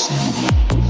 Jackson.